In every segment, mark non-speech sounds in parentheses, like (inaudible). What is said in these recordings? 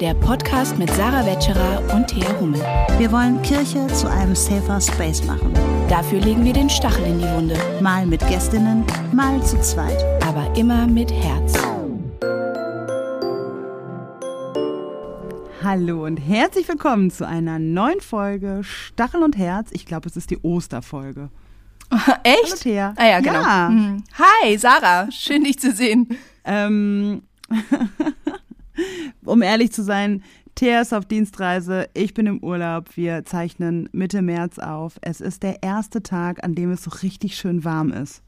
der Podcast mit Sarah Wetscherer und Thea Hummel. Wir wollen Kirche zu einem safer Space machen. Dafür legen wir den Stachel in die Wunde. Mal mit Gästinnen, mal zu zweit. Aber immer mit Herz. Hallo und herzlich willkommen zu einer neuen Folge Stachel und Herz. Ich glaube, es ist die Osterfolge. (laughs) Echt? Hallo, Thea. Ah ja, genau. Ja. Mhm. Hi, Sarah. Schön, dich zu sehen. Ähm, (laughs) (laughs) um ehrlich zu sein, Thea ist auf Dienstreise, ich bin im Urlaub, wir zeichnen Mitte März auf. Es ist der erste Tag, an dem es so richtig schön warm ist.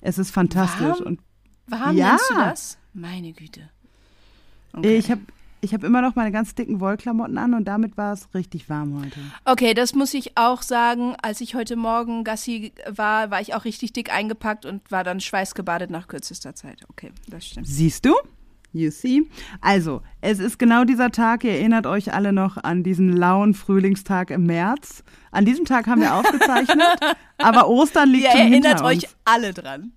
Es ist fantastisch. Warm? Und Warum Ja. nennst du das? Meine Güte. Okay. ich habe ich hab immer noch meine ganz dicken Wollklamotten an und damit war es richtig warm heute. Okay, das muss ich auch sagen. Als ich heute Morgen Gassi war, war ich auch richtig dick eingepackt und war dann schweißgebadet nach kürzester Zeit. Okay, das stimmt. Siehst du? You see? Also, es ist genau dieser Tag, ihr erinnert euch alle noch an diesen lauen Frühlingstag im März. An diesem Tag haben wir (laughs) aufgezeichnet, aber Ostern liegt Ihr schon erinnert hinter euch uns. alle dran.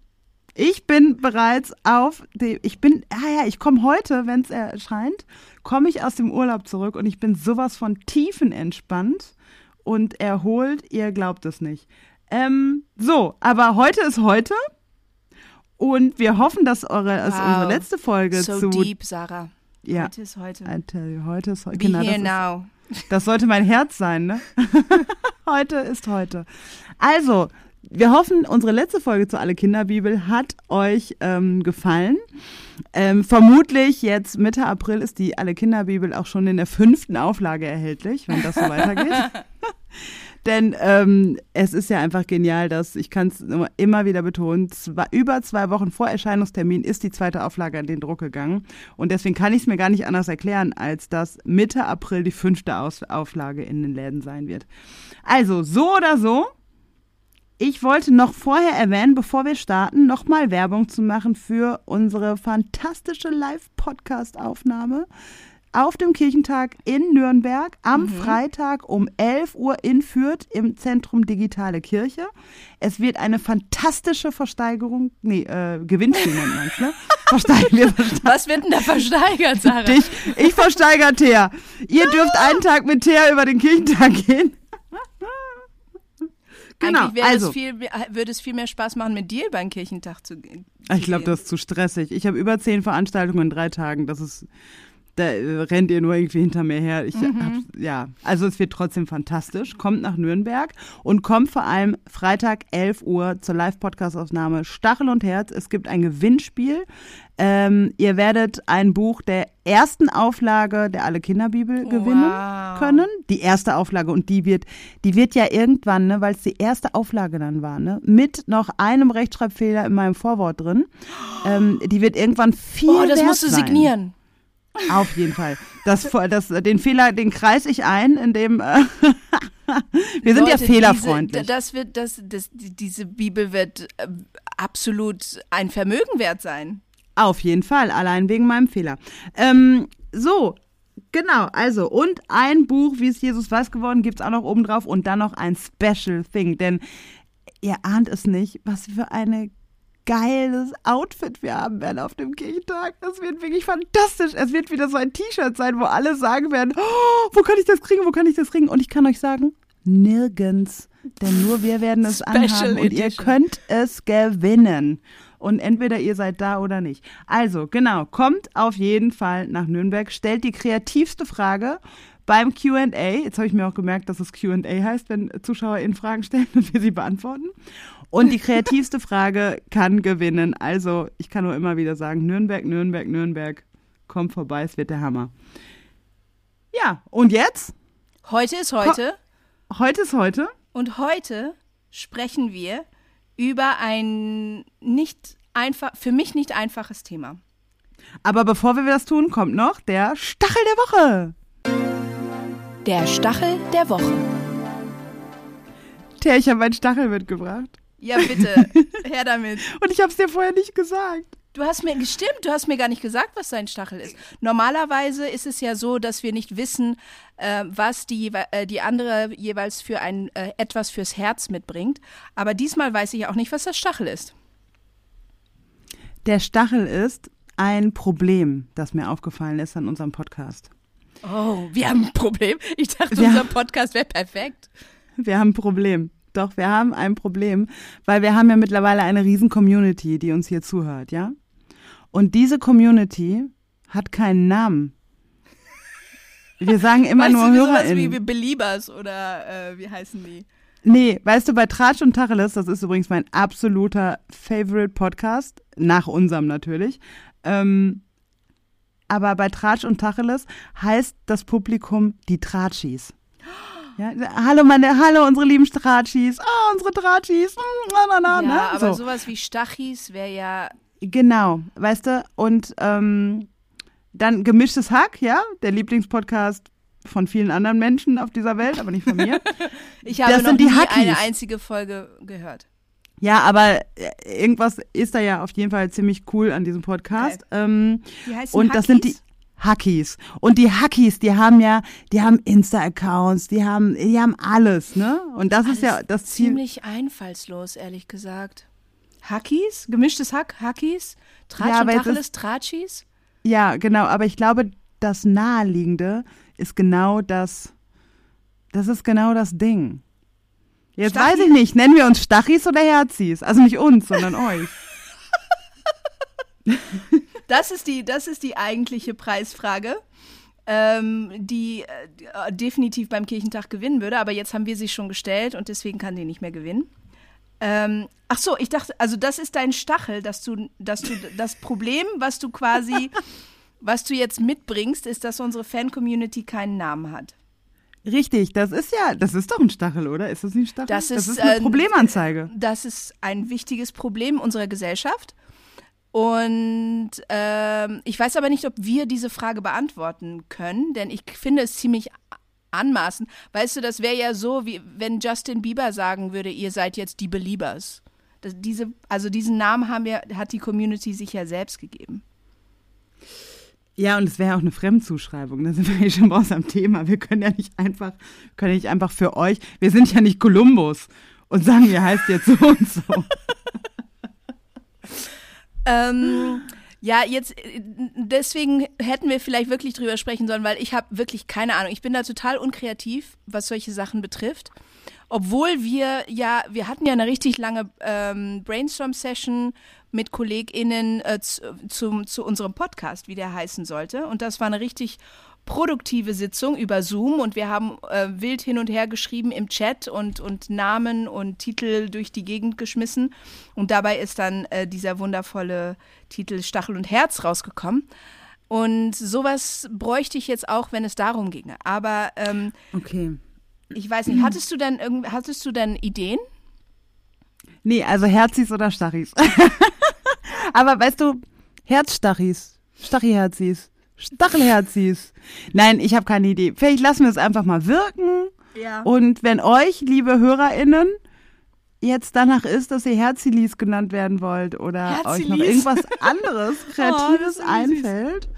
Ich bin bereits auf dem, ich bin, ah ja, ich komme heute, wenn es erscheint, komme ich aus dem Urlaub zurück und ich bin sowas von tiefenentspannt und erholt, ihr glaubt es nicht. Ähm, so, aber heute ist heute und wir hoffen, dass eure, Wow. unsere letzte Folge So zu, deep, Sarah. ja, Heute ist heute. I tell you, heute ist heute, Be genau, das here ist, now. das sollte mein Herz sein, ne? (laughs) heute ist heute. Also, wir hoffen, unsere letzte Folge zu Alle Kinderbibel hat euch ähm, gefallen. Ähm, vermutlich jetzt Mitte April ist die Alle Kinderbibel auch schon in der fünften Auflage erhältlich, wenn das so weitergeht. (laughs) Denn ähm, es ist ja einfach genial, dass, ich kann es immer wieder betonen, zwei, über zwei Wochen vor Erscheinungstermin ist die zweite Auflage an den Druck gegangen. Und deswegen kann ich es mir gar nicht anders erklären, als dass Mitte April die fünfte Aus Auflage in den Läden sein wird. Also, so oder so, ich wollte noch vorher erwähnen, bevor wir starten, nochmal Werbung zu machen für unsere fantastische Live-Podcast-Aufnahme auf dem Kirchentag in Nürnberg am Freitag um 11 Uhr in Fürth im Zentrum Digitale Kirche. Es wird eine fantastische Versteigerung, nee, äh, Gewinnspiel nennt man es, ne? (laughs) Versteigen. Was wird denn da versteigert, Sarah? Dich, ich versteigere Thea. Ihr dürft einen Tag mit Thea über den Kirchentag gehen. Genau, also. es viel, würde es viel mehr Spaß machen, mit dir über den Kirchentag zu gehen. Ich glaube, das ist zu stressig. Ich habe über zehn Veranstaltungen in drei Tagen. Das ist, da äh, rennt ihr nur irgendwie hinter mir her. Ich Mhm. hab's, ja, also es wird trotzdem fantastisch. Kommt nach Nürnberg und kommt vor allem Freitag 11 Uhr zur Live-Podcast-Aufnahme Stachel und Herz. Es gibt ein Gewinnspiel. Ähm, ihr werdet ein Buch der ersten Auflage der Alle Kinderbibel gewinnen Wow. können. Die erste Auflage und die wird, die wird ja irgendwann, ne, weil es die erste Auflage dann war, ne, mit noch einem Rechtschreibfehler in meinem Vorwort drin. Ähm, die wird irgendwann viel Oh, das musst du sein. signieren. Auf jeden Fall. Das, das, den Fehler, den kreis ich ein, indem äh, (laughs) wir sind ja Leute, fehlerfreundlich. Diese, das wird, das, das, die- diese Bibel wird äh, absolut ein Vermögen wert sein. Auf jeden Fall, allein wegen meinem Fehler. Ähm, so, genau, also, und ein Buch, wie es Jesus weiß geworden, gibt's auch noch oben drauf und dann noch ein Special Thing, denn ihr ahnt es nicht, was für eine geiles Outfit wir haben werden auf dem Kirchentag. Das wird wirklich fantastisch. Es wird wieder so ein T-Shirt sein, wo alle sagen werden, oh, wo kann ich das kriegen, wo kann ich das kriegen? Und ich kann euch sagen, nirgends. Denn nur wir werden es Special anhaben und ihr Edition. könnt es gewinnen. Und entweder ihr seid da oder nicht. Also, genau, kommt auf jeden Fall nach Nürnberg, stellt die kreativste Frage beim QA. Jetzt habe ich mir auch gemerkt, dass es QA heißt, wenn ZuschauerInnen Fragen stellen und wir sie beantworten. Und die kreativste Frage kann gewinnen. Also, ich kann nur immer wieder sagen: Nürnberg, Nürnberg, Nürnberg, kommt vorbei, es wird der Hammer. Ja, und jetzt? Heute ist heute Heute ist heute. und heute sprechen wir über ein nicht einfach, für mich nicht einfaches Thema. Aber bevor wir das tun, kommt noch der Stachel der Woche. Der Stachel der Woche. Tja, ich habe meinen Stachel mitgebracht. Ja, bitte, (laughs) her damit. Und ich habe es dir vorher nicht gesagt. Du hast mir gestimmt, du hast mir gar nicht gesagt, was dein Stachel ist. Normalerweise ist es ja so, dass wir nicht wissen, äh, was die, äh, die andere jeweils für ein äh, etwas fürs Herz mitbringt. Aber diesmal weiß ich auch nicht, was das Stachel ist. Der Stachel ist ein Problem, das mir aufgefallen ist an unserem Podcast. Oh, wir haben ein Problem. Ich dachte, Wir- unser Podcast wäre perfekt. Wir haben ein Problem. Doch, wir haben ein Problem, weil wir haben ja mittlerweile eine riesen Community, die uns hier zuhört, ja? Und diese Community hat keinen Namen. Wir sagen immer weißt nur du, wie HörerInnen. Beliebers oder äh, wie heißen die? Nee, weißt du, bei Tratsch und Tacheles, das ist übrigens mein absoluter Favorite Podcast, nach unserem natürlich. Ähm, aber bei Tratsch und Tacheles heißt das Publikum die Tratschis. Ja, hallo meine, hallo unsere lieben Tratschis, oh unsere Tratschis, mm, na, na, na, ja, ne? aber so. sowas wie Stachis wäre ja. Genau, weißt du, und ähm, dann gemischtes Hack, ja, der Lieblingspodcast von vielen anderen Menschen auf dieser Welt, aber nicht von mir. (laughs) Ich habe Das noch sind die nie Hackies. eine einzige Folge gehört. Ja, aber äh, irgendwas ist da ja auf jeden Fall ziemlich cool an diesem Podcast. Ähm, und das sind die Hackies. Und die Hackies, die haben ja, die haben Insta-Accounts, die haben, die haben alles, ne? Und das ist ja Alles das Ziel. Ziemlich einfallslos, ehrlich gesagt. Hackies? Gemischtes Hack? Hackies? Tratsch Ja, und Tacheles? Tratschis? Ja, genau. Aber ich glaube, das Naheliegende ist genau das, das ist genau das Ding. Jetzt Stachi? weiß ich nicht, nennen wir uns Stachis oder Herzis? Also nicht uns, sondern euch. (laughs) Das ist die, das ist die eigentliche Preisfrage, ähm, die äh, definitiv beim Kirchentag gewinnen würde. Aber jetzt haben wir sie schon gestellt und deswegen kann die nicht mehr gewinnen. Ähm, ach so, ich dachte, also das ist dein Stachel, dass du, dass du das Problem, was du quasi, (laughs) was du jetzt mitbringst, ist, dass unsere Fan-Community keinen Namen hat. Richtig, das ist ja, das ist doch ein Stachel, oder? Ist das nicht ein Stachel? Das das ist, ist eine äh, Problemanzeige. Das ist ein wichtiges Problem unserer Gesellschaft. Und ähm, ich weiß aber nicht, ob wir diese Frage beantworten können, denn ich finde es ziemlich anmaßend. Weißt du, das wäre ja so, wie wenn Justin Bieber sagen würde, ihr seid jetzt die Beliebers. Das, diese, also diesen Namen haben wir, hat die Community sich ja selbst gegeben. Ja, und es wäre auch eine Fremdzuschreibung. Da sind wir hier schon raus am Thema. Wir können ja nicht einfach, können nicht einfach für euch, wir sind ja nicht Kolumbus und sagen, ihr heißt jetzt so und so. (laughs) Ähm, ja, jetzt äh, deswegen hätten wir vielleicht wirklich drüber sprechen sollen, weil ich habe wirklich keine Ahnung. Ich bin da total unkreativ, was solche Sachen betrifft. Obwohl wir ja, wir hatten ja eine richtig lange ähm, Brainstorm-Session mit KollegInnen äh, zu, zum, zu unserem Podcast, wie der heißen sollte. Und das war eine richtig produktive Sitzung über Zoom und wir haben äh, wild hin und her geschrieben im Chat und, und Namen und Titel durch die Gegend geschmissen. Und dabei ist dann äh, dieser wundervolle Titel Stachel und Herz rausgekommen. Und sowas bräuchte ich jetzt auch, wenn es darum ginge. Aber ähm, Okay. ich weiß nicht, hattest du denn irgend, hattest du denn Ideen? Nee, also Herzis oder Stachis. (laughs) Aber weißt du, Herzstachis, Stachiherzis, Stachelherzis. Nein, ich habe keine Idee. Vielleicht lassen wir es einfach mal wirken. Ja. Und wenn euch, liebe HörerInnen, jetzt danach ist, dass ihr Herzilis genannt werden wollt oder euch noch Herzilis. irgendwas (laughs) anderes, Oh, Kreatives süß. einfällt,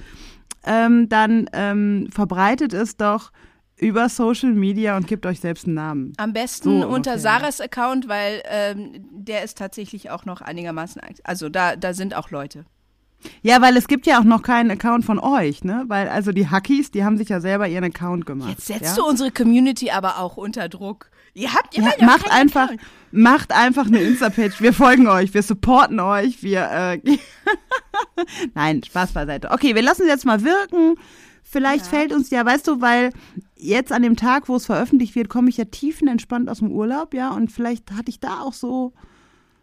ähm, dann ähm, verbreitet es doch über Social Media und gebt euch selbst einen Namen. Am besten So unter ungefähr. Sarahs Account, weil ähm, der ist tatsächlich auch noch einigermaßen, also da, da sind auch Leute. Ja, weil es gibt ja auch noch keinen Account von euch, ne? Weil also die Hackies, die haben sich ja selber ihren Account gemacht. Jetzt setzt ja? du unsere Community aber auch unter Druck. Ihr habt Ja, noch macht einfach, Account. macht einfach eine Insta-Page. Wir folgen euch, wir supporten euch, wir. Äh, (laughs) Nein, Spaß beiseite. Okay, wir lassen es jetzt mal wirken. Vielleicht Ja. fällt uns ja, weißt du, weil jetzt an dem Tag, wo es veröffentlicht wird, komme ich ja tiefenentspannt aus dem Urlaub, ja, und vielleicht hatte ich da auch so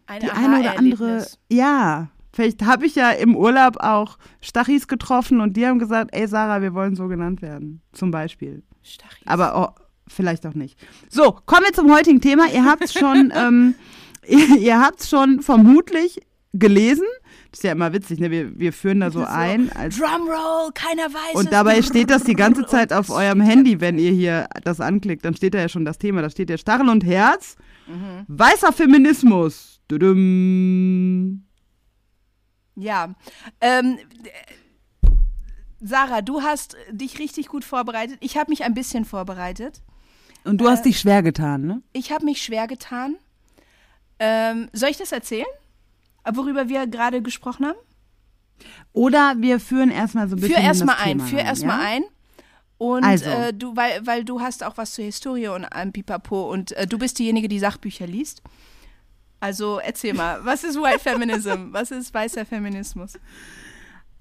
Ein die eine oder andere. Ja, vielleicht habe ich ja im Urlaub auch Stachis getroffen und die haben gesagt, ey Sarah, wir wollen so genannt werden, zum Beispiel. Stachis. Aber oh, vielleicht auch nicht. So, kommen wir zum heutigen Thema. Ihr habt es schon, (laughs) ähm, (laughs) ihr, ihr habt schon vermutlich gelesen. Das ist ja immer witzig, ne? Wir, wir führen da so, ein. Als, Drumroll, keiner weiß und dabei steht das die ganze Zeit auf eurem Handy, wenn ihr hier das anklickt. Dann steht da ja schon das Thema. Da steht ja Stachel und Herz. Weißer Feminismus. Tudum. Ja. Ähm, äh, Sarah, du hast dich richtig gut vorbereitet. Ich habe mich ein bisschen vorbereitet. Und du hast dich schwer getan, ne? Ich habe mich schwer getan. Ähm, soll ich das erzählen? Worüber wir gerade gesprochen haben? Oder wir führen erstmal so ein bisschen Führ erstmal ein, Thema führ erstmal ja? ein. Und Also. äh, du, weil, weil du hast auch was zur Historie und allem Pipapo und äh, du bist diejenige, die Sachbücher liest. Also erzähl mal, was ist White Feminism? (laughs) Was ist weißer Feminismus?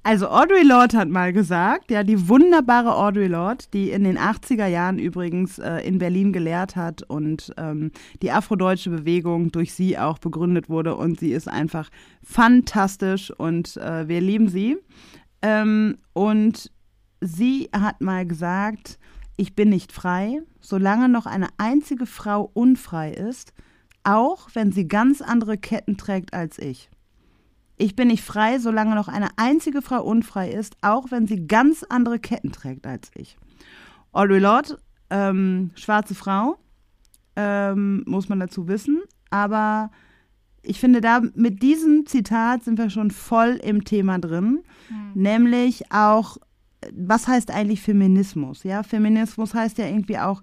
Also Audre Lorde hat mal gesagt, ja, die wunderbare Audre Lorde, die in den 80er Jahren übrigens äh, in Berlin gelehrt hat und ähm, die afrodeutsche Bewegung durch sie auch begründet wurde und sie ist einfach fantastisch und äh, wir lieben sie. Ähm, und sie hat mal gesagt, ich bin nicht frei, solange noch eine einzige Frau unfrei ist, auch wenn sie ganz andere Ketten trägt als ich. Ich bin nicht frei, solange noch eine einzige Frau unfrei ist, auch wenn sie ganz andere Ketten trägt als ich. Audre Lorde, ähm, schwarze Frau, ähm, muss man dazu wissen, aber ich finde, da mit diesem Zitat sind wir schon voll im Thema drin, nämlich auch, was heißt eigentlich Feminismus? Ja, Feminismus heißt ja irgendwie auch,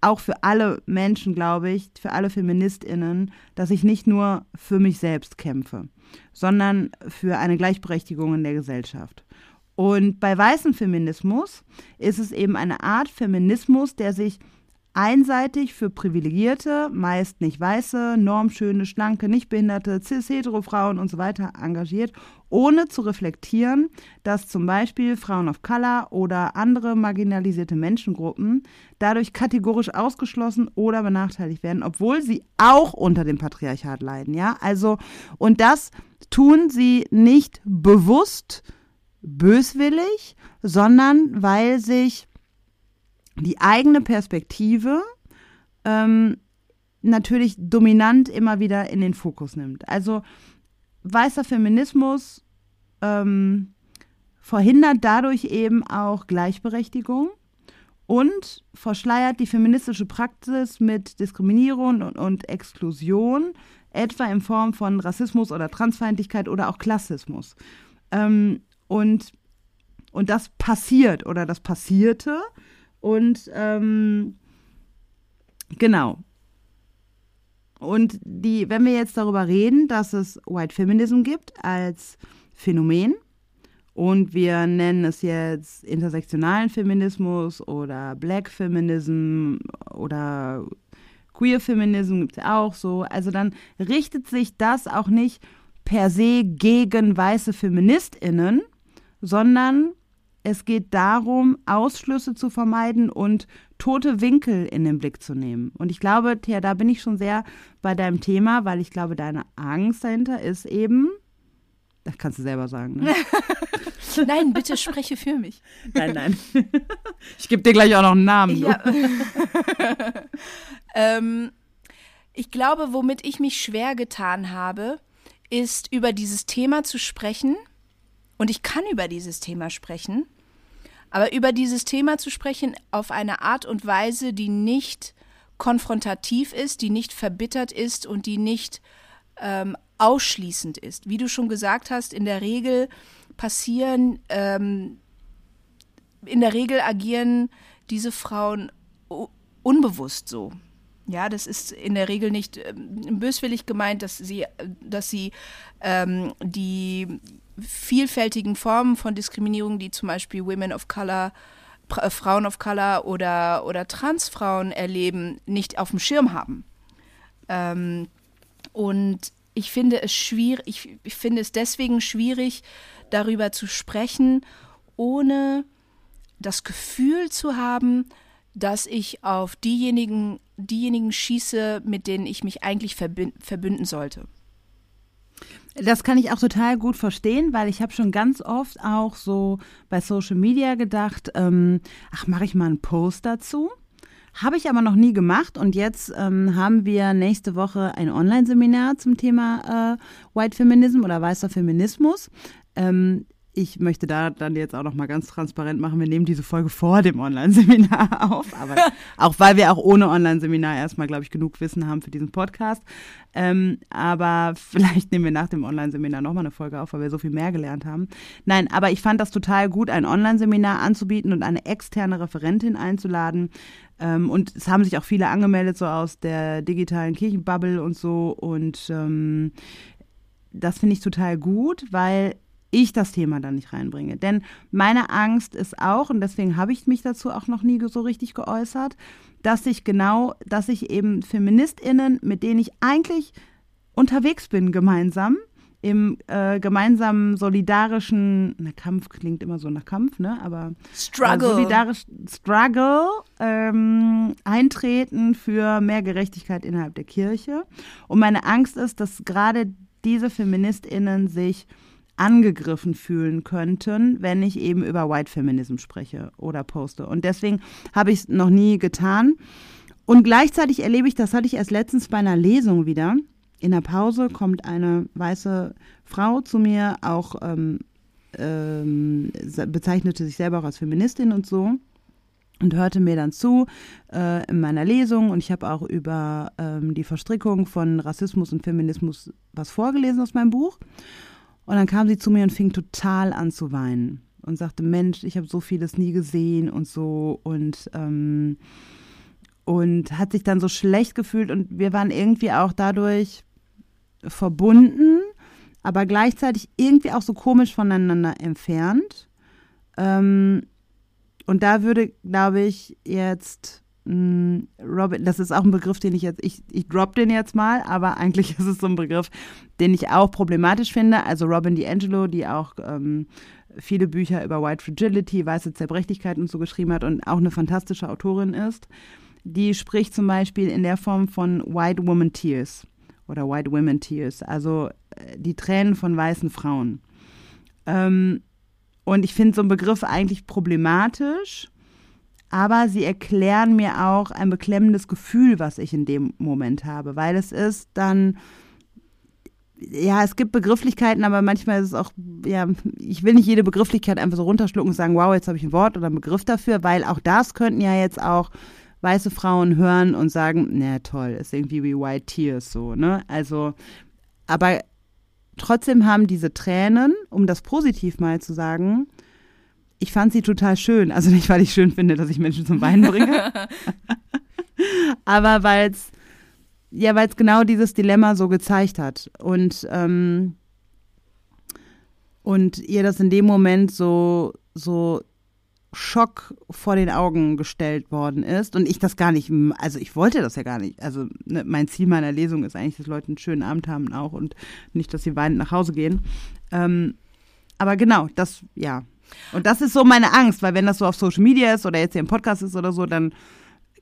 auch für alle Menschen, glaube ich, für alle FeministInnen, dass ich nicht nur für mich selbst kämpfe, sondern für eine Gleichberechtigung in der Gesellschaft. Und bei weißem Feminismus ist es eben eine Art Feminismus, der sich einseitig für privilegierte, meist nicht weiße, normschöne, schlanke, nicht behinderte, cis-hetero Frauen und so weiter engagiert, ohne zu reflektieren, dass zum Beispiel Frauen of Color oder andere marginalisierte Menschengruppen dadurch kategorisch ausgeschlossen oder benachteiligt werden, obwohl sie auch unter dem Patriarchat leiden, ja? Also, und das tun sie nicht bewusst böswillig, sondern weil sich die eigene Perspektive ähm, natürlich dominant immer wieder in den Fokus nimmt. Also weißer Feminismus ähm, verhindert dadurch eben auch Gleichberechtigung und verschleiert die feministische Praxis mit Diskriminierung und, und Exklusion, etwa in Form von Rassismus oder Transfeindlichkeit oder auch Klassismus. Ähm, und, und das passiert oder das passierte. Und ähm, genau. Und die, wenn wir jetzt darüber reden, dass es White Feminism gibt als Phänomen und wir nennen es jetzt intersektionalen Feminismus oder Black Feminism oder Queer Feminism gibt es auch so, also dann richtet sich das auch nicht per se gegen weiße FeministInnen, sondern es geht darum, Ausschlüsse zu vermeiden und tote Winkel in den Blick zu nehmen. Und ich glaube, Thea, da bin ich schon sehr bei deinem Thema, weil ich glaube, deine Angst dahinter ist eben, das kannst du selber sagen, ne? (laughs) Nein, bitte spreche für mich. nein, nein. (laughs) Ich gebe dir gleich auch noch einen Namen. Ja. (laughs) ähm, ich glaube, womit ich mich schwer getan habe, ist über dieses Thema zu sprechen. Und ich kann über dieses Thema sprechen. Aber über dieses Thema zu sprechen auf eine Art und Weise, die nicht konfrontativ ist, die nicht verbittert ist und die nicht ähm, ausschließend ist. Wie du schon gesagt hast, in der Regel passieren, ähm, in der Regel agieren diese Frauen unbewusst so. Ja, das ist in der Regel nicht ähm, böswillig gemeint, dass sie, dass sie ähm, die vielfältigen Formen von Diskriminierung, die zum Beispiel Women of Color, äh, Frauen of Color oder, oder Transfrauen erleben, nicht auf dem Schirm haben. Ähm, und ich finde es schwierig, ich, ich finde es deswegen schwierig, darüber zu sprechen, ohne das Gefühl zu haben, dass ich auf diejenigen, diejenigen schieße, mit denen ich mich eigentlich verbün- verbünden sollte. Das kann ich auch total gut verstehen, weil ich habe schon ganz oft auch so bei Social Media gedacht, ähm, ach, mache ich mal einen Post dazu. Habe ich aber noch nie gemacht und jetzt ähm, haben wir nächste Woche ein Online-Seminar zum Thema äh, White Feminism oder weißer Feminismus. Ähm, ich möchte da dann jetzt auch noch mal ganz transparent machen, wir nehmen diese Folge vor dem Online-Seminar (laughs) auf, aber auch weil wir auch ohne Online-Seminar erstmal, glaube ich, genug Wissen haben für diesen Podcast. Ähm, aber vielleicht nehmen wir nach dem Online-Seminar nochmal eine Folge auf, weil wir so viel mehr gelernt haben. Nein, aber ich fand das total gut, ein Online-Seminar anzubieten und eine externe Referentin einzuladen. Ähm, und es haben sich auch viele angemeldet, so aus der digitalen Kirchenbubble und so. Und ähm, das finde ich total gut, weil ich das Thema dann nicht reinbringe. Denn meine Angst ist auch, und deswegen habe ich mich dazu auch noch nie so richtig geäußert, dass ich genau, dass ich eben FeministInnen, mit denen ich eigentlich unterwegs bin, gemeinsam, im äh, gemeinsamen solidarischen, na Kampf klingt immer so nach Kampf, ne? Aber Struggle. Äh, solidarisch Struggle ähm, eintreten für mehr Gerechtigkeit innerhalb der Kirche. Und meine Angst ist, dass gerade diese FeministInnen sich angegriffen fühlen könnten, wenn ich eben über White Feminism spreche oder poste. Und deswegen habe ich es noch nie getan. Und gleichzeitig erlebe ich, das hatte ich erst letztens bei einer Lesung wieder. In der Pause kommt eine weiße Frau zu mir, auch ähm, ähm, bezeichnete sich selber auch als Feministin und so und hörte mir dann zu äh, in meiner Lesung und ich habe auch über ähm, die Verstrickung von Rassismus und Feminismus was vorgelesen aus meinem Buch. Und dann kam sie zu mir und fing total an zu weinen und sagte, Mensch, ich habe so vieles nie gesehen und so und ähm, und hat sich dann so schlecht gefühlt und wir waren irgendwie auch dadurch verbunden, aber gleichzeitig irgendwie auch so komisch voneinander entfernt. Ähm, und da würde, glaube ich, jetzt Robin, das ist auch ein Begriff, den ich jetzt, ich, ich drop den jetzt mal, aber eigentlich (laughs) ist es so ein Begriff, den ich auch problematisch finde. Also Robin DiAngelo, die auch ähm, viele Bücher über White Fragility, weiße Zerbrechlichkeit und so geschrieben hat und auch eine fantastische Autorin ist, die spricht zum Beispiel in der Form von White Woman Tears oder White Women Tears, also äh, die Tränen von weißen Frauen. Ähm, und ich finde so einen Begriff eigentlich problematisch, aber sie erklären mir auch ein beklemmendes Gefühl, was ich in dem Moment habe, weil es ist dann, ja, es gibt Begrifflichkeiten, aber manchmal ist es auch, ja, ich will nicht jede Begrifflichkeit einfach so runterschlucken und sagen, wow, jetzt habe ich ein Wort oder einen Begriff dafür, weil auch das könnten ja jetzt auch weiße Frauen hören und sagen, na toll, ist irgendwie wie White Tears so, ne? Also, aber trotzdem haben diese Tränen, um das positiv mal zu sagen, ich fand sie total schön. Also nicht, weil ich schön finde, dass ich Menschen zum Weinen bringe, (laughs) aber weil es ja, weil es genau dieses Dilemma so gezeigt hat und ähm, und ihr das in dem Moment so so Schock vor den Augen gestellt worden ist und ich das gar nicht, also ich wollte das ja gar nicht. Also ne, mein Ziel meiner Lesung ist eigentlich, dass Leute einen schönen Abend haben auch und nicht, dass sie weinend nach Hause gehen. Ähm, aber genau, das, ja. Und das ist so meine Angst, weil wenn das so auf Social Media ist oder jetzt hier im Podcast ist oder so, dann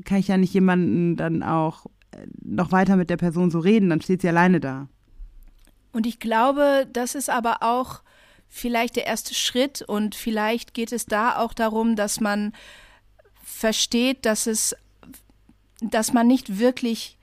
kann ich ja nicht jemanden dann auch äh, noch weiter mit der Person so reden, dann steht sie alleine da. Und ich glaube, das ist aber auch vielleicht der erste Schritt und vielleicht geht es da auch darum, dass man versteht, dass es, dass man nicht wirklich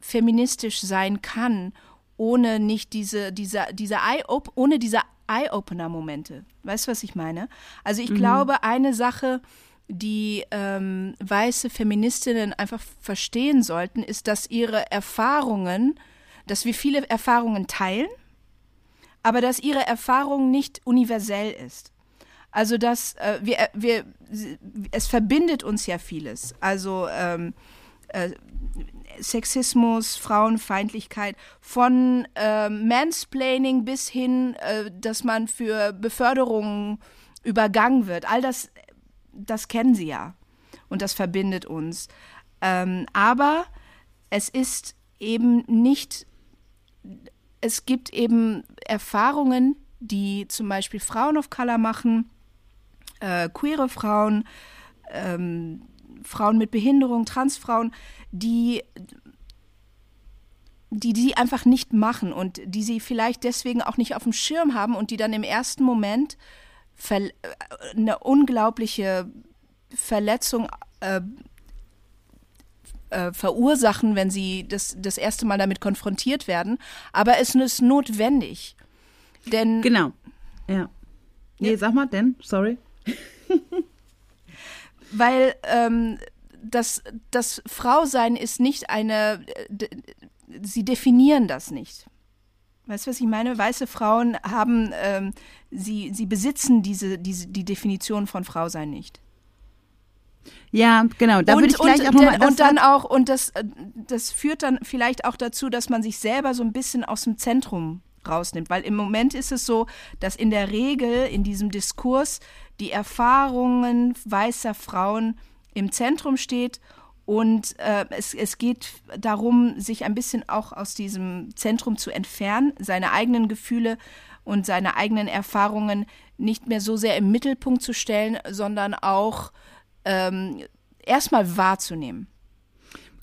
feministisch sein kann, ohne nicht diese, diese, diese Eye ohne diese Eye-Opener-Momente. Weißt du, was ich meine? Also ich mhm. glaube, eine Sache, die ähm, weiße Feministinnen einfach verstehen sollten, ist, dass ihre Erfahrungen, dass wir viele Erfahrungen teilen aber dass ihre Erfahrung nicht universell ist. Also dass äh, wir, äh, wir, es verbindet uns ja vieles. Also ähm, äh, Sexismus, Frauenfeindlichkeit, von äh, Mansplaining bis hin, äh, dass man für Beförderungen übergangen wird. All das, das kennen sie ja. Und das verbindet uns. Ähm, aber es ist eben nicht es gibt eben Erfahrungen, die zum Beispiel Frauen of Color machen, äh, queere Frauen, ähm, Frauen mit Behinderung, Transfrauen, die die die einfach nicht machen und die sie vielleicht deswegen auch nicht auf dem Schirm haben und die dann im ersten Moment eine unglaubliche Verletzung äh, äh, verursachen, wenn sie das, das erste Mal damit konfrontiert werden. Aber es ist notwendig. Denn. Genau. Ja. Nee, ja. sag mal, denn, sorry. Weil ähm, das, das Frausein ist nicht eine. Sie definieren das nicht. Weißt du, was ich meine? Weiße Frauen haben, ähm, sie, sie besitzen diese, diese, die Definition von Frausein nicht. Ja, genau. Da und, würde ich gleich und, auch nochmal. Und dann auch, und das, äh, das führt dann vielleicht auch dazu, dass man sich selber so ein bisschen aus dem Zentrum rausnimmt. Weil im Moment ist es so, dass in der Regel in diesem Diskurs die Erfahrungen weißer Frauen im Zentrum steht und äh, es, es geht darum, sich ein bisschen auch aus diesem Zentrum zu entfernen, seine eigenen Gefühle und seine eigenen Erfahrungen nicht mehr so sehr im Mittelpunkt zu stellen, sondern auch ähm, erstmal wahrzunehmen.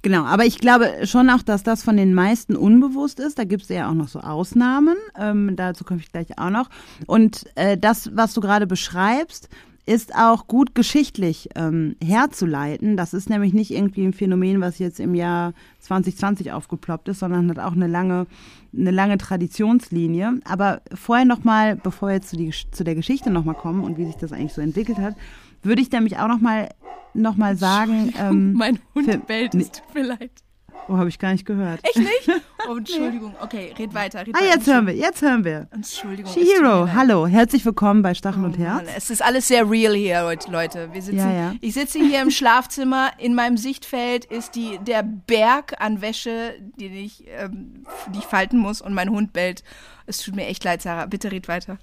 Genau, aber ich glaube schon auch, dass das von den meisten unbewusst ist. Da gibt es ja auch noch so Ausnahmen. Ähm, dazu komme ich gleich auch noch. Und äh, das, was du gerade beschreibst, ist auch gut geschichtlich ähm, herzuleiten. Das ist nämlich nicht irgendwie ein Phänomen, was jetzt im Jahr 2020 aufgeploppt ist, sondern hat auch eine lange, eine lange Traditionslinie. Aber vorher nochmal, bevor wir jetzt zu, die, zu der Geschichte nochmal kommen und wie sich das eigentlich so entwickelt hat, würde ich nämlich auch nochmal noch mal sagen. Ähm, mein Hund bellt, es tut mir leid. Oh, habe ich gar nicht gehört. Echt nicht? (laughs) Oh, Entschuldigung. Okay, red weiter. Red ah, weiter. jetzt hören wir, jetzt hören wir. Entschuldigung. Shihiro, hallo, herzlich willkommen bei Stachel oh, und Herz. Mann, es ist alles sehr real hier heute, Leute. Wir sitzen, ja, ja. Ich sitze hier im Schlafzimmer. In meinem Sichtfeld ist die, der Berg an Wäsche, den ich, ähm, die ich falten muss und mein Hund bellt. Es tut mir echt leid, Sarah. Bitte red weiter.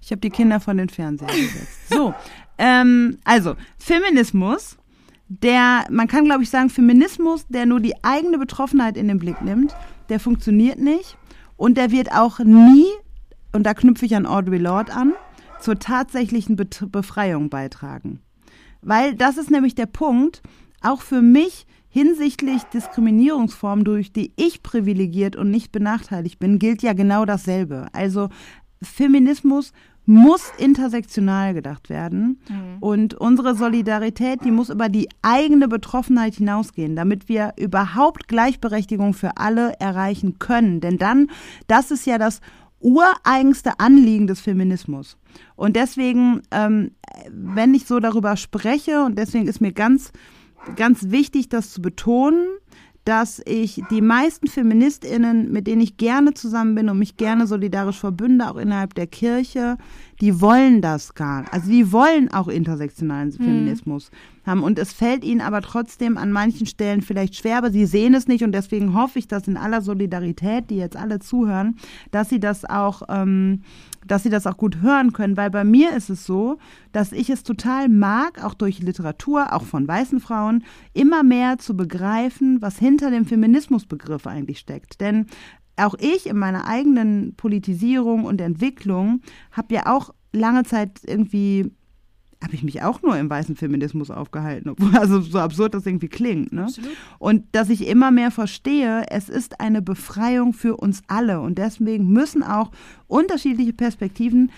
Ich habe die Kinder von den Fernsehern gesetzt. So, ähm, also Feminismus der, man kann glaube ich sagen, Feminismus, der nur die eigene Betroffenheit in den Blick nimmt, der funktioniert nicht und der wird auch nie, und da knüpfe ich an Audre Lorde an, zur tatsächlichen Be Befreiung beitragen. Weil das ist nämlich der Punkt, auch für mich hinsichtlich Diskriminierungsformen, durch die ich privilegiert und nicht benachteiligt bin, gilt ja genau dasselbe. Also Feminismus muss intersektional gedacht werden. Mhm. Und unsere Solidarität, die muss über die eigene Betroffenheit hinausgehen, damit wir überhaupt Gleichberechtigung für alle erreichen können. Denn dann, das ist ja das ureigenste Anliegen des Feminismus. Und deswegen, ähm, wenn ich so darüber spreche, und deswegen ist mir ganz, ganz wichtig, das zu betonen, dass ich die meisten Feministinnen, mit denen ich gerne zusammen bin und mich gerne solidarisch verbünde, auch innerhalb der Kirche, die wollen das gar. Also die wollen auch intersektionalen hm. Feminismus haben. Und es fällt ihnen aber trotzdem an manchen Stellen vielleicht schwer, aber sie sehen es nicht und deswegen hoffe ich, dass in aller Solidarität, die jetzt alle zuhören, dass sie das auch, ähm, dass sie das auch gut hören können, weil bei mir ist es so, dass ich es total mag, auch durch Literatur, auch von weißen Frauen, immer mehr zu begreifen, was hinter dem Feminismusbegriff eigentlich steckt. Denn auch ich in meiner eigenen Politisierung und Entwicklung habe ja auch lange Zeit irgendwie habe ich mich auch nur im weißen Feminismus aufgehalten, obwohl (laughs) also so absurd das irgendwie klingt. Ne? Und dass ich immer mehr verstehe, es ist eine Befreiung für uns alle und deswegen müssen auch unterschiedliche Perspektiven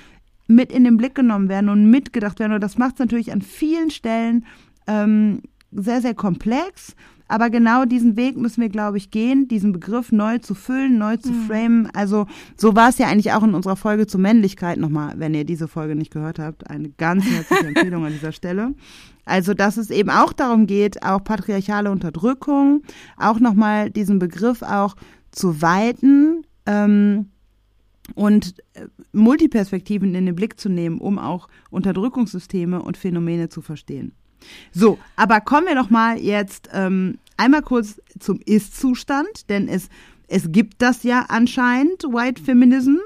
mit in den Blick genommen werden und mitgedacht werden. Und das macht es natürlich an vielen Stellen ähm, sehr, sehr komplex aber genau diesen Weg müssen wir, glaube ich, gehen, diesen Begriff neu zu füllen, neu zu mhm. framen. Also so war es ja eigentlich auch in unserer Folge zur Männlichkeit nochmal, wenn ihr diese Folge nicht gehört habt. Eine ganz herzliche (laughs) Empfehlung an dieser Stelle. Also, dass es eben auch darum geht, auch patriarchale Unterdrückung, auch nochmal diesen Begriff auch zu weiten ähm, und äh, Multiperspektiven in den Blick zu nehmen, um auch Unterdrückungssysteme und Phänomene zu verstehen. So, aber kommen wir doch mal jetzt ähm, einmal kurz zum Ist-Zustand, denn es, es gibt das ja anscheinend, White Feminism.